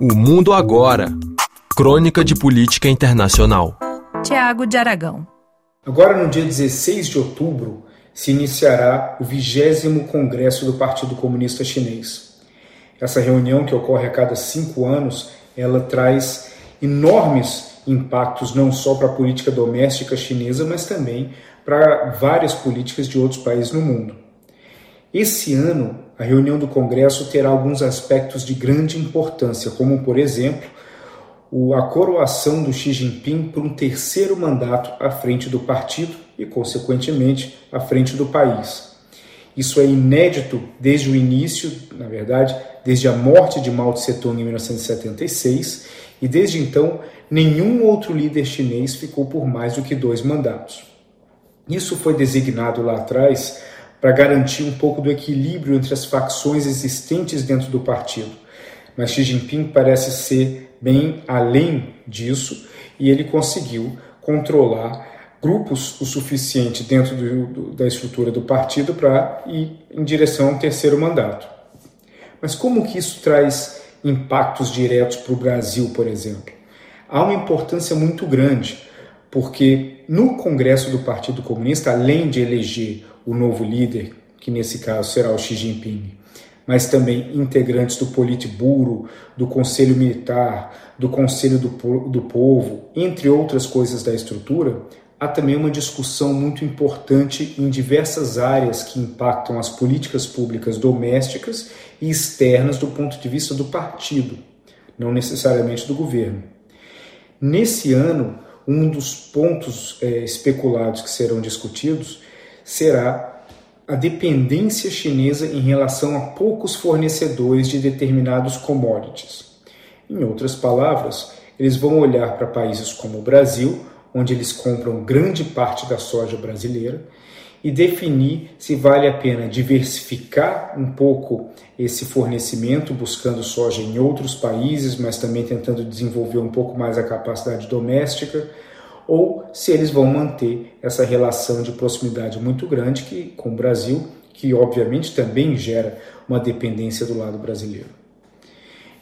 O Mundo Agora Crônica de Política Internacional. Tiago de Aragão. Agora, no dia 16 de outubro, se iniciará o 20 Congresso do Partido Comunista Chinês. Essa reunião, que ocorre a cada cinco anos, ela traz enormes impactos não só para a política doméstica chinesa, mas também para várias políticas de outros países no mundo. Esse ano, a reunião do Congresso terá alguns aspectos de grande importância, como, por exemplo, a coroação do Xi Jinping por um terceiro mandato à frente do partido e, consequentemente, à frente do país. Isso é inédito desde o início, na verdade, desde a morte de Mao Tse-tung em 1976, e desde então nenhum outro líder chinês ficou por mais do que dois mandatos. Isso foi designado lá atrás para garantir um pouco do equilíbrio entre as facções existentes dentro do partido. Mas Xi Jinping parece ser bem além disso e ele conseguiu controlar grupos o suficiente dentro do, do, da estrutura do partido para ir em direção a um terceiro mandato. Mas como que isso traz impactos diretos para o Brasil, por exemplo? Há uma importância muito grande, porque no Congresso do Partido Comunista, além de eleger o novo líder, que nesse caso será o Xi Jinping, mas também integrantes do Politburo, do Conselho Militar, do Conselho do, do Povo, entre outras coisas da estrutura, há também uma discussão muito importante em diversas áreas que impactam as políticas públicas domésticas e externas do ponto de vista do partido, não necessariamente do governo. Nesse ano, um dos pontos é, especulados que serão discutidos será a dependência chinesa em relação a poucos fornecedores de determinados commodities. Em outras palavras, eles vão olhar para países como o Brasil, onde eles compram grande parte da soja brasileira, e definir se vale a pena diversificar um pouco esse fornecimento, buscando soja em outros países, mas também tentando desenvolver um pouco mais a capacidade doméstica ou se eles vão manter essa relação de proximidade muito grande que, com o Brasil, que obviamente também gera uma dependência do lado brasileiro.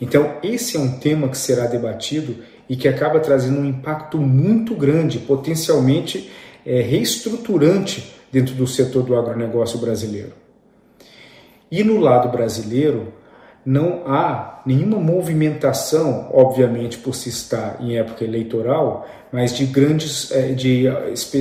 Então, esse é um tema que será debatido e que acaba trazendo um impacto muito grande, potencialmente é, reestruturante dentro do setor do agronegócio brasileiro. E no lado brasileiro, não há nenhuma movimentação, obviamente por se estar em época eleitoral, mas de grandes eh, de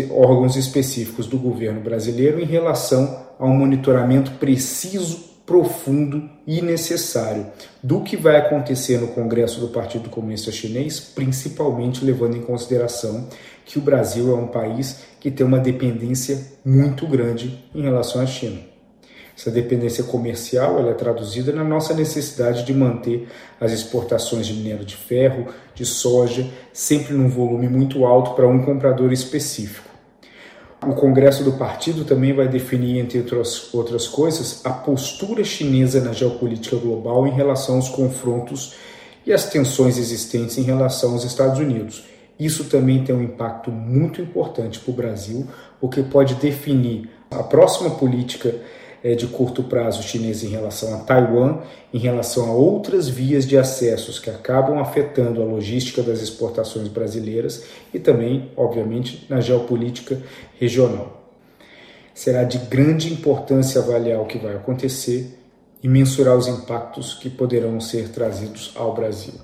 órgãos específicos do governo brasileiro em relação a um monitoramento preciso, profundo e necessário do que vai acontecer no Congresso do Partido Comunista Chinês, principalmente levando em consideração que o Brasil é um país que tem uma dependência muito grande em relação à China. Essa dependência comercial ela é traduzida na nossa necessidade de manter as exportações de minério de ferro, de soja, sempre num volume muito alto para um comprador específico. O Congresso do Partido também vai definir, entre outras, outras coisas, a postura chinesa na geopolítica global em relação aos confrontos e as tensões existentes em relação aos Estados Unidos. Isso também tem um impacto muito importante para o Brasil, porque pode definir a próxima política de curto prazo chinesa em relação a Taiwan, em relação a outras vias de acessos que acabam afetando a logística das exportações brasileiras e também, obviamente, na geopolítica regional. Será de grande importância avaliar o que vai acontecer e mensurar os impactos que poderão ser trazidos ao Brasil.